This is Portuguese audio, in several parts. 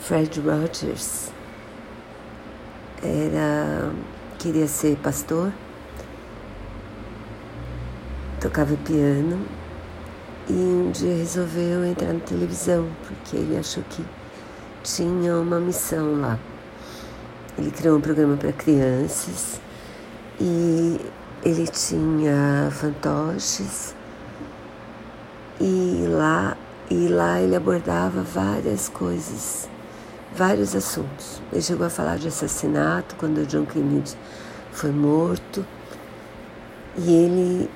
Fred Rogers. Era queria ser pastor, tocava piano. E um dia resolveu entrar na televisão porque ele achou que tinha uma missão lá. Ele criou um programa para crianças e ele tinha fantoches. E lá e lá ele abordava várias coisas, vários assuntos. Ele chegou a falar de assassinato quando o John Kennedy foi morto. E ele,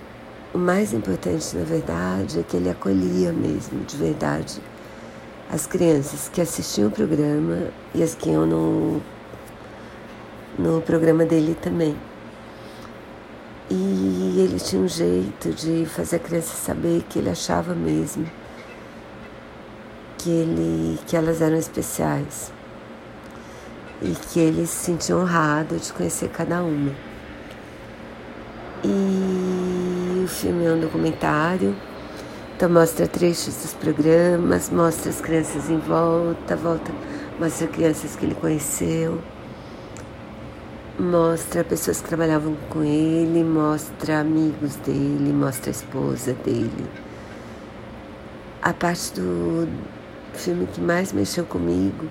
o mais importante na verdade é que ele acolhia mesmo, de verdade, as crianças que assistiam o programa e as que iam no, no programa dele também. E ele tinha um jeito de fazer a criança saber que ele achava mesmo que, ele, que elas eram especiais e que ele se sentia honrado de conhecer cada uma. E o filme é um documentário, então mostra trechos dos programas, mostra as crianças em volta, volta mostra crianças que ele conheceu mostra pessoas que trabalhavam com ele, mostra amigos dele, mostra a esposa dele. A parte do filme que mais mexeu comigo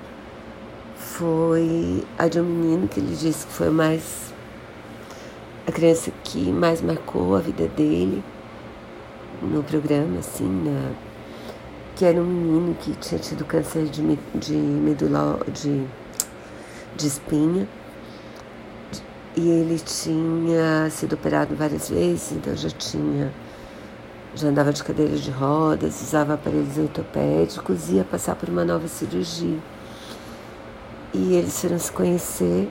foi a de um menino que ele disse que foi mais a criança que mais marcou a vida dele no programa, assim, na, que era um menino que tinha tido câncer de, de medula de, de espinha. E ele tinha sido operado várias vezes, então já tinha, já andava de cadeira de rodas, usava aparelhos ortopédicos ia passar por uma nova cirurgia. E eles foram se conhecer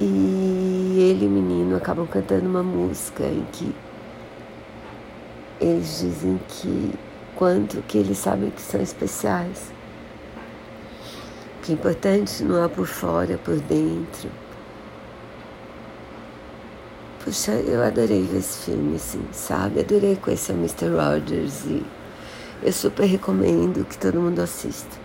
e ele e o menino acabam cantando uma música em que eles dizem que quanto que eles sabem que são especiais que é importante não é por fora, é por dentro. Puxa, eu adorei ver esse filme, assim, sabe? Adorei conhecer o Mr. Rogers e eu super recomendo que todo mundo assista.